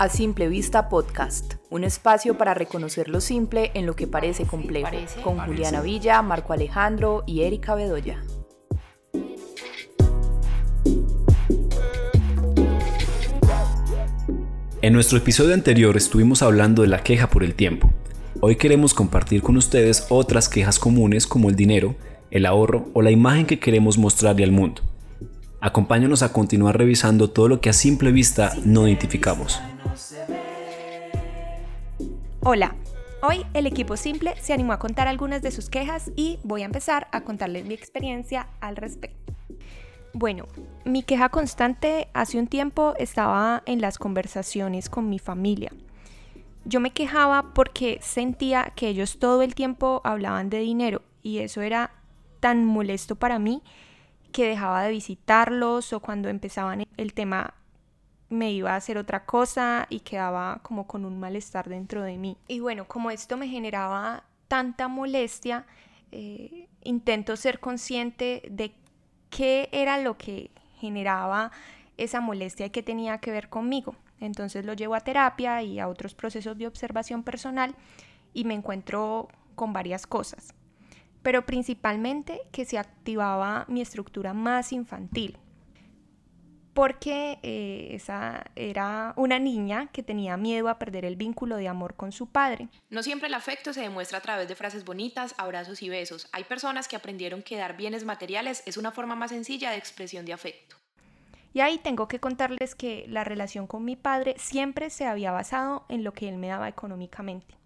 a Simple Vista Podcast, un espacio para reconocer lo simple en lo que parece complejo, con Juliana Villa, Marco Alejandro y Erika Bedoya. En nuestro episodio anterior estuvimos hablando de la queja por el tiempo. Hoy queremos compartir con ustedes otras quejas comunes como el dinero, el ahorro o la imagen que queremos mostrarle al mundo. Acompáñanos a continuar revisando todo lo que a simple vista no identificamos. Hola, hoy el equipo Simple se animó a contar algunas de sus quejas y voy a empezar a contarles mi experiencia al respecto. Bueno, mi queja constante hace un tiempo estaba en las conversaciones con mi familia. Yo me quejaba porque sentía que ellos todo el tiempo hablaban de dinero y eso era tan molesto para mí que dejaba de visitarlos o cuando empezaban el tema me iba a hacer otra cosa y quedaba como con un malestar dentro de mí. Y bueno, como esto me generaba tanta molestia, eh, intento ser consciente de qué era lo que generaba esa molestia y qué tenía que ver conmigo. Entonces lo llevo a terapia y a otros procesos de observación personal y me encuentro con varias cosas. Pero principalmente que se activaba mi estructura más infantil, porque eh, esa era una niña que tenía miedo a perder el vínculo de amor con su padre. No siempre el afecto se demuestra a través de frases bonitas, abrazos y besos. Hay personas que aprendieron que dar bienes materiales es una forma más sencilla de expresión de afecto. Y ahí tengo que contarles que la relación con mi padre siempre se había basado en lo que él me daba económicamente.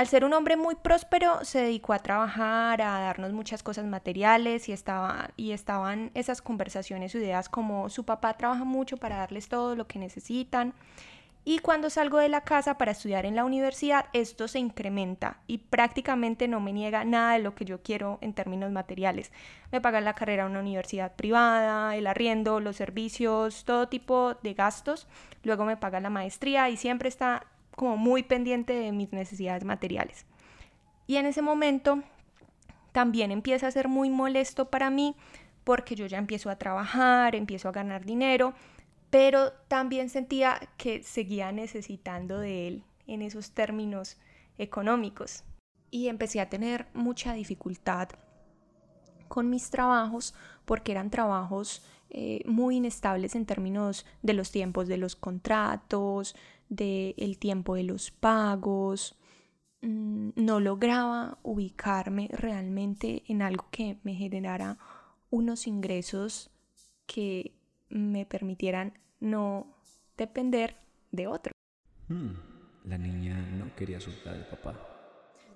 Al ser un hombre muy próspero, se dedicó a trabajar, a darnos muchas cosas materiales y, estaba, y estaban esas conversaciones ideas como su papá trabaja mucho para darles todo lo que necesitan. Y cuando salgo de la casa para estudiar en la universidad, esto se incrementa y prácticamente no me niega nada de lo que yo quiero en términos materiales. Me pagan la carrera en una universidad privada, el arriendo, los servicios, todo tipo de gastos. Luego me paga la maestría y siempre está como muy pendiente de mis necesidades materiales. Y en ese momento también empieza a ser muy molesto para mí porque yo ya empiezo a trabajar, empiezo a ganar dinero, pero también sentía que seguía necesitando de él en esos términos económicos. Y empecé a tener mucha dificultad con mis trabajos porque eran trabajos eh, muy inestables en términos de los tiempos de los contratos, del tiempo de los pagos. Mm, no lograba ubicarme realmente en algo que me generara unos ingresos que me permitieran no depender de otro. Hmm, la niña no quería soltar al papá.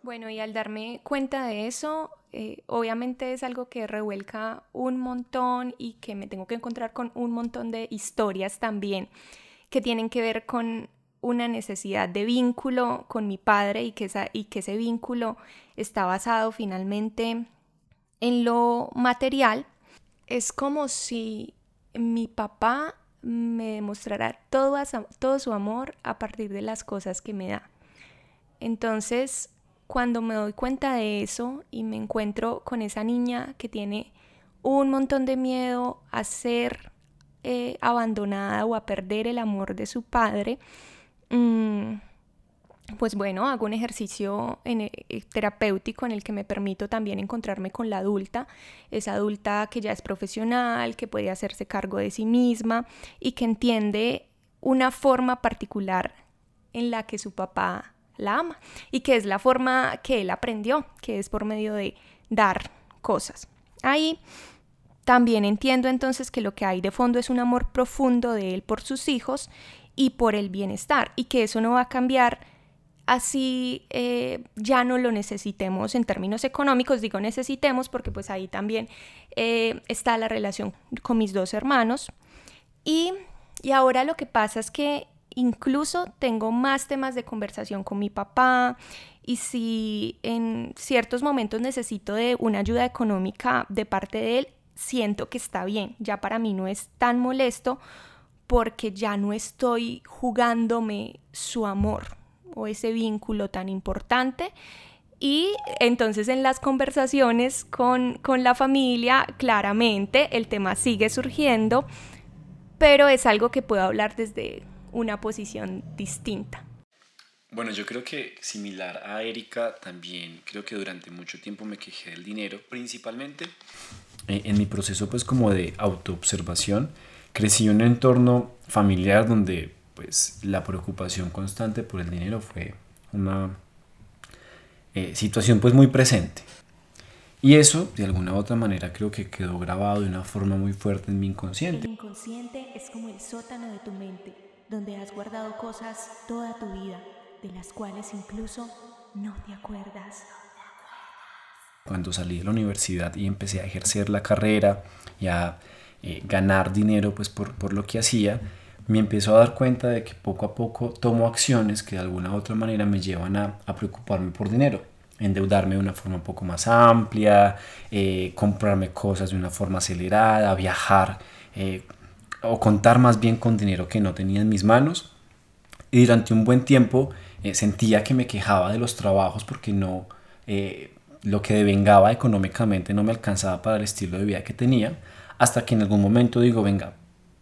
Bueno, y al darme cuenta de eso, eh, obviamente es algo que revuelca un montón y que me tengo que encontrar con un montón de historias también que tienen que ver con una necesidad de vínculo con mi padre y que, y que ese vínculo está basado finalmente en lo material, es como si mi papá me demostrara todo, todo su amor a partir de las cosas que me da. Entonces, cuando me doy cuenta de eso y me encuentro con esa niña que tiene un montón de miedo a ser eh, abandonada o a perder el amor de su padre, Mm, pues bueno, hago un ejercicio eh, terapéutico en el que me permito también encontrarme con la adulta, esa adulta que ya es profesional, que puede hacerse cargo de sí misma y que entiende una forma particular en la que su papá la ama y que es la forma que él aprendió, que es por medio de dar cosas. Ahí también entiendo entonces que lo que hay de fondo es un amor profundo de él por sus hijos y por el bienestar y que eso no va a cambiar así eh, ya no lo necesitemos en términos económicos, digo necesitemos porque pues ahí también eh, está la relación con mis dos hermanos y, y ahora lo que pasa es que incluso tengo más temas de conversación con mi papá y si en ciertos momentos necesito de una ayuda económica de parte de él, siento que está bien, ya para mí no es tan molesto porque ya no estoy jugándome su amor o ese vínculo tan importante. Y entonces en las conversaciones con, la familia, claramente el tema sigue surgiendo, pero es algo que puedo hablar desde una posición distinta. Bueno, yo creo que similar a Erika, también creo que durante mucho tiempo me quejé del dinero, principalmente eh, en mi proceso pues como de autoobservación. Crecí en un entorno familiar donde pues la preocupación constante por el dinero fue una eh, situación pues muy presente. Y eso, de alguna u otra manera, creo que quedó grabado de una forma muy fuerte en mi inconsciente. El inconsciente es como el sótano de tu mente, donde has guardado cosas toda tu vida de las cuales incluso no te acuerdas. Cuando salí de la universidad y empecé a ejercer la carrera y a eh, ganar dinero pues por, por lo que hacía, me empezó a dar cuenta de que poco a poco tomo acciones que de alguna u otra manera me llevan a, preocuparme por dinero, endeudarme de una forma un poco más amplia, eh, comprarme cosas de una forma acelerada, viajar eh, o contar más bien con dinero que no tenía en mis manos. Y durante un buen tiempo eh, sentía que me quejaba de los trabajos porque no, eh, lo que devengaba económicamente no me alcanzaba para el estilo de vida que tenía, hasta que en algún momento digo, venga,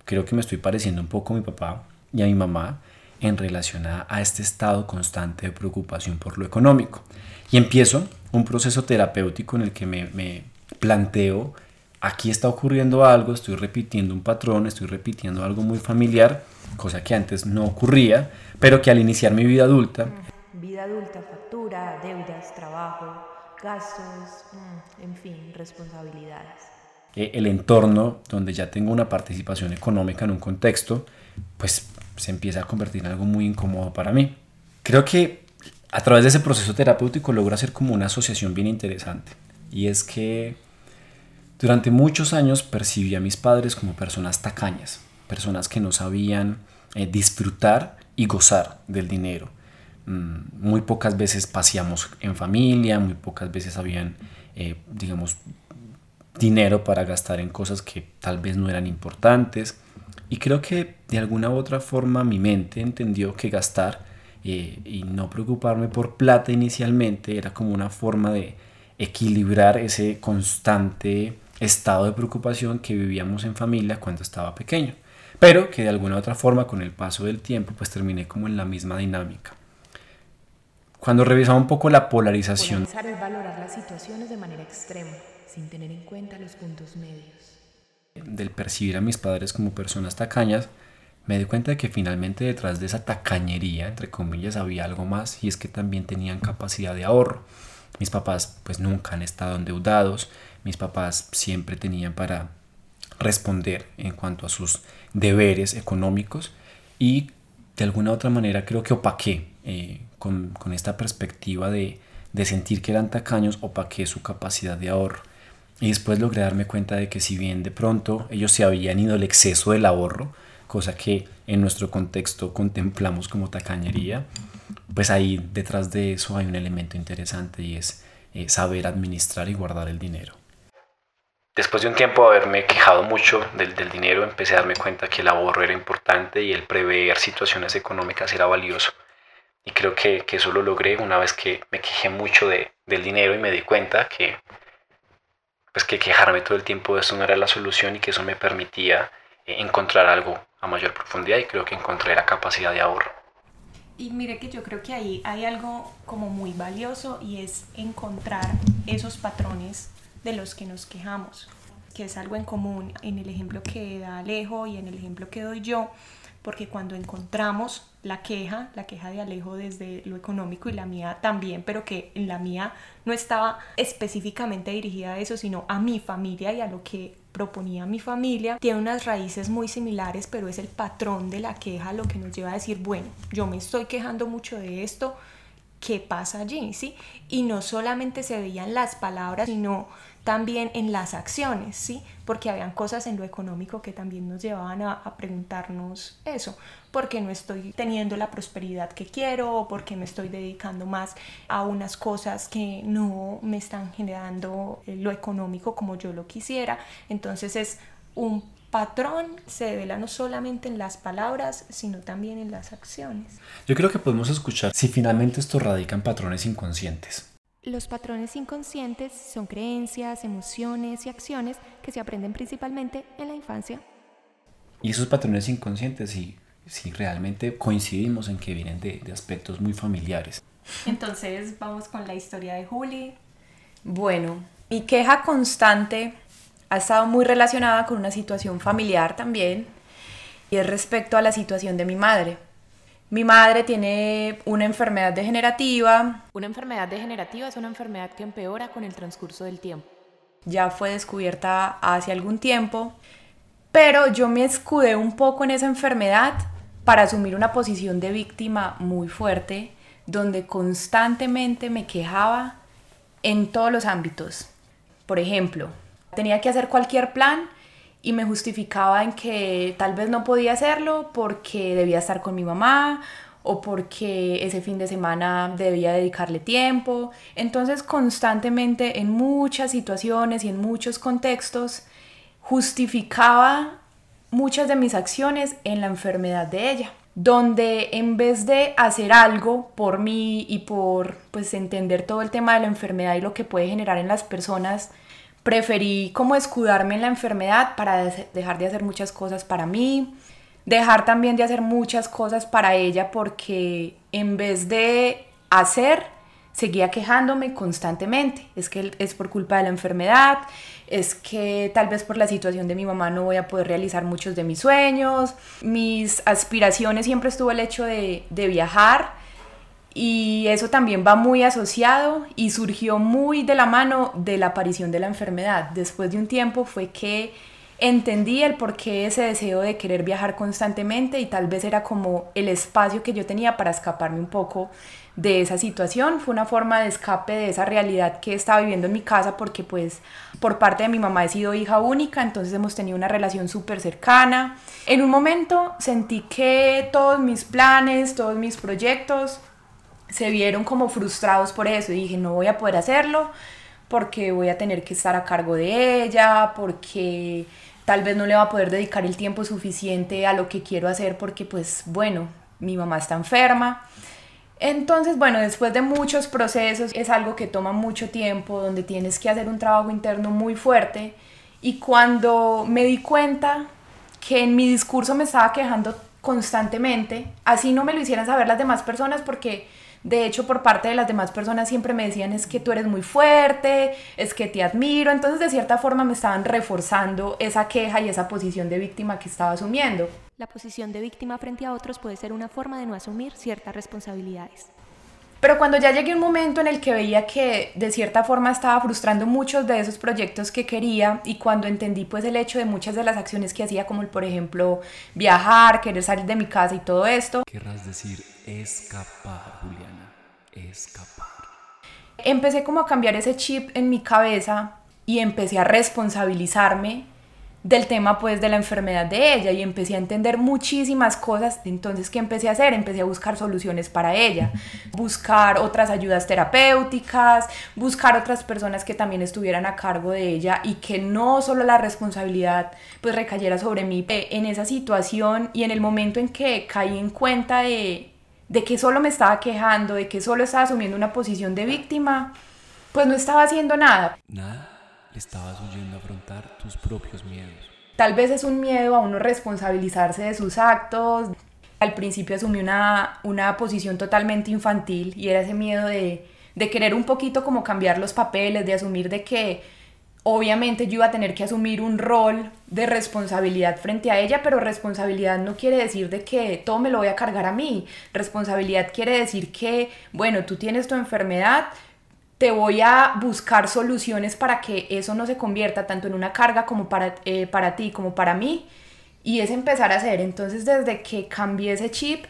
creo que me estoy pareciendo un poco a mi papá y a mi mamá en relación a, este estado constante de preocupación por lo económico. Y empiezo un proceso terapéutico en el que me, me planteo, aquí está ocurriendo algo, estoy repitiendo un patrón, estoy repitiendo algo muy familiar, cosa que antes no ocurría, pero que al iniciar mi vida adulta... Vida adulta, factura, deudas, trabajo, gastos, mm, en fin, responsabilidades. Eh, el entorno donde ya tengo una participación económica en un contexto, pues se empieza a convertir en algo muy incómodo para mí. Creo que a través de ese proceso terapéutico logro hacer como una asociación bien interesante. Y es que durante muchos años percibí a mis padres como personas tacañas, personas que no sabían eh, disfrutar y gozar del dinero. Mm, muy pocas veces paseamos en familia, muy pocas veces habían, eh, digamos, dinero para gastar en cosas que tal vez no eran importantes. Y creo que de alguna u otra forma mi mente entendió que gastar eh, y no preocuparme por plata inicialmente era como una forma de equilibrar ese constante estado de preocupación que vivíamos en familia cuando estaba pequeño pero que de alguna u otra forma con el paso del tiempo pues terminé como en la misma dinámica. Cuando revisaba un poco la polarización... Polarizar es valorar las situaciones de manera extrema, sin tener en cuenta los puntos medios. Del percibir a mis padres como personas tacañas, me di cuenta de que finalmente detrás de esa tacañería, entre comillas, había algo más y es que también tenían capacidad de ahorro. Mis papás pues nunca han estado endeudados, mis papás siempre tenían para responder en cuanto a sus deberes económicos y de alguna otra manera creo que opaqué eh, con, esta perspectiva de, de, sentir que eran tacaños, opaqué su capacidad de ahorro. Y después logré darme cuenta de que si bien de pronto ellos se habían ido al exceso del ahorro, cosa que en nuestro contexto contemplamos como tacañería, pues ahí detrás de eso hay un elemento interesante y es eh, saber administrar y guardar el dinero. Después de un tiempo de haberme quejado mucho del, del, dinero, empecé a darme cuenta que el ahorro era importante y el prever situaciones económicas era valioso. Y creo que, que eso lo logré una vez que me quejé mucho de, del dinero y me di cuenta que, pues que quejarme todo el tiempo de eso no era la solución y que eso me permitía eh, encontrar algo a mayor profundidad y creo que encontré la capacidad de ahorro. Y mire que yo creo que ahí hay algo como muy valioso y es encontrar esos patrones de los que nos quejamos, que es algo en común en el ejemplo que da Alejo y en el ejemplo que doy yo, porque cuando encontramos la queja, la queja de Alejo desde lo económico y la mía también, pero que en la mía no estaba específicamente dirigida a eso, sino a mi familia y a lo que proponía mi familia, tiene unas raíces muy similares, pero es el patrón de la queja lo que nos lleva a decir, bueno, yo me estoy quejando mucho de esto, ¿qué pasa allí? ¿Sí? Y no solamente se veían las palabras, sino también en las acciones, ¿sí? Porque habían cosas en lo económico que también nos llevaban a, preguntarnos eso, ¿por qué no estoy teniendo la prosperidad que quiero? ¿O por qué me estoy dedicando más a unas cosas que no me están generando eh, lo económico como yo lo quisiera? Entonces es un patrón se devela no solamente en las palabras, sino también en las acciones. Yo creo que podemos escuchar si finalmente esto radica en patrones inconscientes. Los patrones inconscientes son creencias, emociones y acciones que se aprenden principalmente en la infancia. Y esos patrones inconscientes, si sí, realmente coincidimos en que vienen de, de aspectos muy familiares. Entonces vamos con la historia de Juli. Bueno, mi queja constante ha estado muy relacionada con una situación familiar también y es respecto a la situación de mi madre. Mi madre tiene una enfermedad degenerativa. Una enfermedad degenerativa es una enfermedad que empeora con el transcurso del tiempo. Ya fue descubierta hace algún tiempo, pero yo me escudé un poco en esa enfermedad para asumir una posición de víctima muy fuerte, donde constantemente me quejaba en todos los ámbitos. Por ejemplo, tenía que hacer cualquier plan y me justificaba en que tal vez no podía hacerlo porque debía estar con mi mamá o porque ese fin de semana debía dedicarle tiempo. Entonces constantemente en muchas situaciones y en muchos contextos justificaba muchas de mis acciones en la enfermedad de ella, donde en vez de hacer algo por mí y por pues entender todo el tema de la enfermedad y lo que puede generar en las personas, preferí como escudarme en la enfermedad para dejar de hacer muchas cosas para mí, dejar también de hacer muchas cosas para ella porque en vez de hacer, seguía quejándome constantemente. Es que es por culpa de la enfermedad, es que tal vez por la situación de mi mamá no voy a poder realizar muchos de mis sueños. Mis aspiraciones siempre estuvo el hecho de, de viajar y eso también va muy asociado y surgió muy de la mano de la aparición de la enfermedad. Después de un tiempo fue que entendí el porqué ese deseo de querer viajar constantemente y tal vez era como el espacio que yo tenía para escaparme un poco de esa situación. Fue una forma de escape de esa realidad que estaba viviendo en mi casa porque pues por parte de mi mamá he sido hija única, entonces hemos tenido una relación súper cercana. En un momento sentí que todos mis planes, todos mis proyectos se vieron como frustrados por eso y dije, no voy a poder hacerlo porque voy a tener que estar a cargo de ella, porque tal vez no le va a poder dedicar el tiempo suficiente a lo que quiero hacer porque pues bueno, mi mamá está enferma. Entonces, bueno, después de muchos procesos, es algo que toma mucho tiempo, donde tienes que hacer un trabajo interno muy fuerte. Y cuando me di cuenta que en mi discurso me estaba quejando constantemente, así no me lo hicieran saber las demás personas porque de hecho, por parte de las demás personas siempre me decían es que tú eres muy fuerte, es que te admiro. Entonces, de cierta forma, me estaban reforzando esa queja y esa posición de víctima que estaba asumiendo. La posición de víctima frente a otros puede ser una forma de no asumir ciertas responsabilidades. Pero cuando ya llegué a un momento en el que veía que de cierta forma estaba frustrando muchos de esos proyectos que quería y cuando entendí pues el hecho de muchas de las acciones que hacía como por ejemplo viajar, querer salir de mi casa y todo esto. Querrás decir escapar, Juliana, escapar. Empecé como a cambiar ese chip en mi cabeza y empecé a responsabilizarme del tema pues de la enfermedad de ella y empecé a entender muchísimas cosas. Entonces, ¿qué empecé a hacer? Empecé a buscar soluciones para ella, buscar otras ayudas terapéuticas, buscar otras personas que también estuvieran a cargo de ella y que no solo la responsabilidad pues recayera sobre mí. Eh, en esa situación y en el momento en que caí en cuenta de, de que solo me estaba quejando, de que solo estaba asumiendo una posición de víctima, pues no estaba haciendo nada. Nada estabas huyendo afrontar tus propios miedos. Tal vez es un miedo a uno responsabilizarse de sus actos. Al principio asumí una, una posición totalmente infantil y era ese miedo de, de querer un poquito como cambiar los papeles, de asumir de que obviamente yo iba a tener que asumir un rol de responsabilidad frente a ella, pero responsabilidad no quiere decir de que todo me lo voy a cargar a mí. Responsabilidad quiere decir que, bueno, tú tienes tu enfermedad, te voy a buscar soluciones para que eso no se convierta tanto en una carga como para, eh, para ti como para mí. Y es empezar a hacer. Entonces desde que cambié ese chip,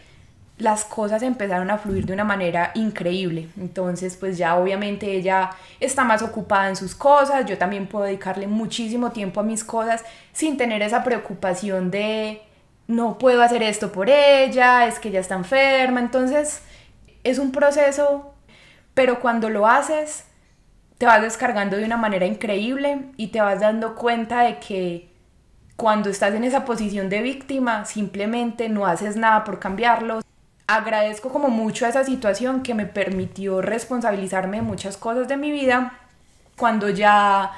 las cosas empezaron a fluir de una manera increíble. Entonces pues ya obviamente ella está más ocupada en sus cosas, yo también puedo dedicarle muchísimo tiempo a mis cosas sin tener esa preocupación de no puedo hacer esto por ella, es que ella está enferma. Entonces es un proceso pero cuando lo haces, te vas descargando de una manera increíble y te vas dando cuenta de que cuando estás en esa posición de víctima, simplemente no haces nada por cambiarlo. Agradezco como mucho a esa situación que me permitió responsabilizarme de muchas cosas de mi vida. Cuando ya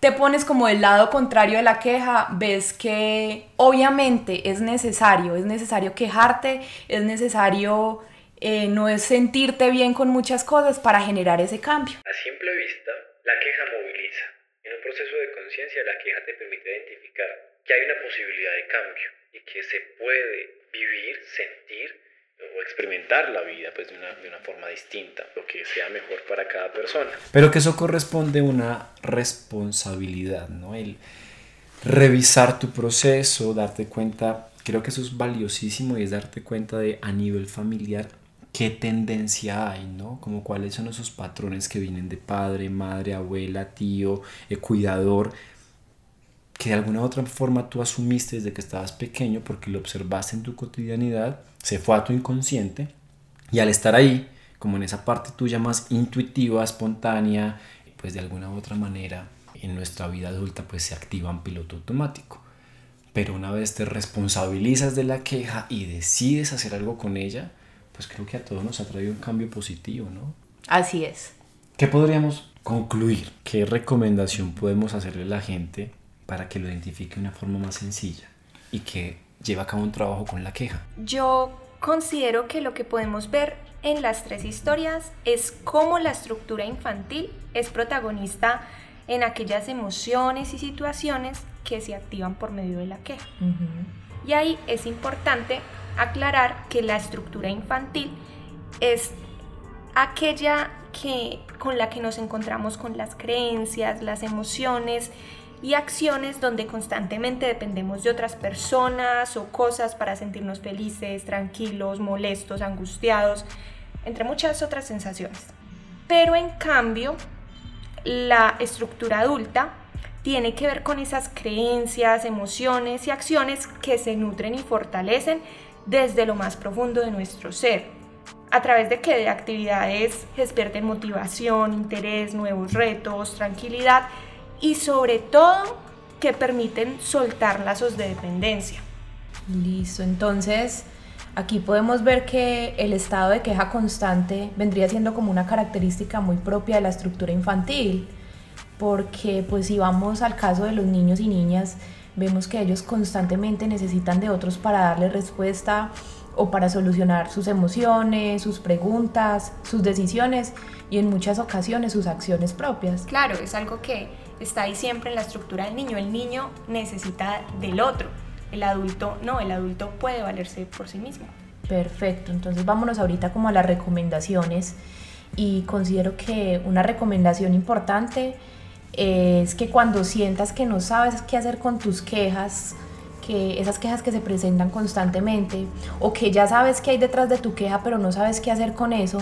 te pones como del lado contrario de la queja, ves que obviamente es necesario, es necesario quejarte, es necesario eh, no es sentirte bien con muchas cosas para generar ese cambio. A simple vista, la queja moviliza. En un proceso de conciencia, la queja te permite identificar que hay una posibilidad de cambio y que se puede vivir, sentir o experimentar la vida pues, de, una, de una forma distinta, lo que sea mejor para cada persona. Pero que eso corresponde a una responsabilidad, ¿no? El revisar tu proceso, darte cuenta, creo que eso es valiosísimo y es darte cuenta de a nivel familiar qué tendencia hay, ¿no? Como cuáles son esos patrones que vienen de padre, madre, abuela, tío, eh, cuidador, que de alguna u otra forma tú asumiste desde que estabas pequeño porque lo observaste en tu cotidianidad, se fue a tu inconsciente y al estar ahí, como en esa parte tuya más intuitiva, espontánea, pues de alguna u otra manera en nuestra vida adulta pues se activa en piloto automático. Pero una vez te responsabilizas de la queja y decides hacer algo con ella, pues creo que a todos nos ha traído un cambio positivo, ¿no? Así es. ¿Qué podríamos concluir? ¿Qué recomendación podemos hacerle a la gente para que lo identifique de una forma más sencilla y que lleve a cabo un trabajo con la queja? Yo considero que lo que podemos ver en las tres historias es cómo la estructura infantil es protagonista en aquellas emociones y situaciones que se activan por medio de la queja. Y ahí es importante aclarar que la estructura infantil es aquella que, con la que nos encontramos con las creencias, las emociones y acciones donde constantemente dependemos de otras personas o cosas para sentirnos felices, tranquilos, molestos, angustiados, entre muchas otras sensaciones. Pero en cambio, la estructura adulta tiene que ver con esas creencias, emociones y acciones que se nutren y fortalecen desde lo más profundo de nuestro ser, a través de que de actividades despierten motivación, interés, nuevos retos, tranquilidad y sobre todo que permiten soltar lazos de dependencia. Listo, entonces aquí podemos ver que el estado de queja constante vendría siendo como una característica muy propia de la estructura infantil, porque pues si vamos al caso de los niños y niñas, vemos que ellos constantemente necesitan de otros para darle respuesta o para solucionar sus emociones, sus preguntas, sus decisiones y en muchas ocasiones sus acciones propias. Claro, es algo que está ahí siempre en la estructura del niño. El niño necesita del otro, el adulto no, el adulto puede valerse por sí mismo. Perfecto, entonces vámonos ahorita como a las recomendaciones y considero que una recomendación importante es que cuando sientas que no sabes qué hacer con tus quejas, que esas quejas que se presentan constantemente o que ya sabes qué hay detrás de tu queja pero no sabes qué hacer con eso,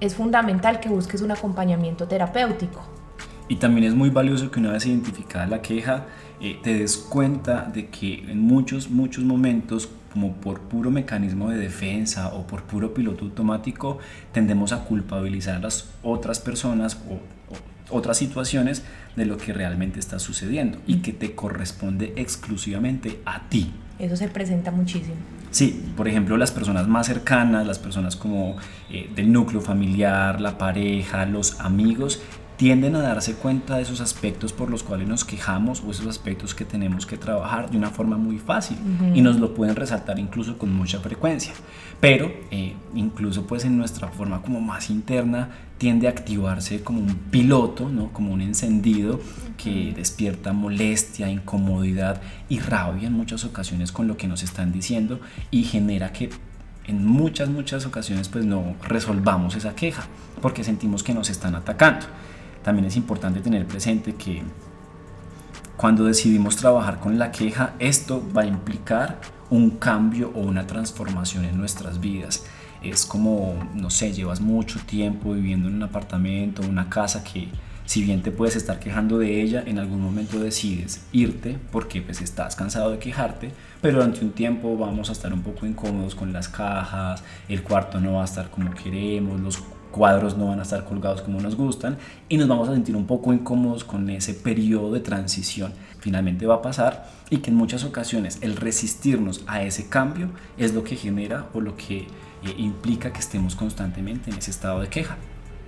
es fundamental que busques un acompañamiento terapéutico. Y también es muy valioso que una vez identificada la queja, eh, te des cuenta de que en muchos, muchos momentos, como por puro mecanismo de defensa o por puro piloto automático, tendemos a culpabilizar a las otras personas o otras situaciones de lo que realmente está sucediendo y que te corresponde exclusivamente a ti. Eso se presenta muchísimo. Sí, por ejemplo, las personas más cercanas, las personas como eh, del núcleo familiar, la pareja, los amigos, tienden a darse cuenta de esos aspectos por los cuales nos quejamos o esos aspectos que tenemos que trabajar de una forma muy fácil y nos lo pueden resaltar incluso con mucha frecuencia. Pero eh, incluso pues en nuestra forma como más interna tiende a activarse como un piloto, ¿no? como un encendido que despierta molestia, incomodidad y rabia en muchas ocasiones con lo que nos están diciendo y genera que en muchas, muchas ocasiones pues no resolvamos esa queja porque sentimos que nos están atacando también es importante tener presente que cuando decidimos trabajar con la queja, esto va a implicar un cambio o una transformación en nuestras vidas. Es como, no sé, llevas mucho tiempo viviendo en un apartamento, una casa que si bien te puedes estar quejando de ella, en algún momento decides irte porque pues estás cansado de quejarte, pero durante un tiempo vamos a estar un poco incómodos con las cajas, el cuarto no va a estar como queremos, los cuadros no van a estar colgados como nos gustan y nos vamos a sentir un poco incómodos con ese periodo de transición. Finalmente va a pasar y que en muchas ocasiones el resistirnos a ese cambio es lo que genera o lo que eh, implica que estemos constantemente en ese estado de queja.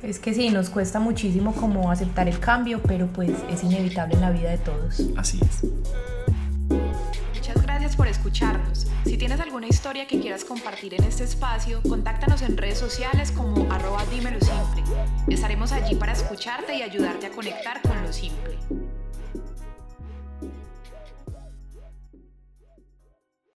Es que sí, nos cuesta muchísimo como aceptar el cambio, pero pues es inevitable en la vida de todos. Así es. Por escucharnos. Si tienes alguna historia que quieras compartir en este espacio, contáctanos en redes sociales como arroba dímelo simple. Estaremos allí para escucharte y ayudarte a conectar con lo simple.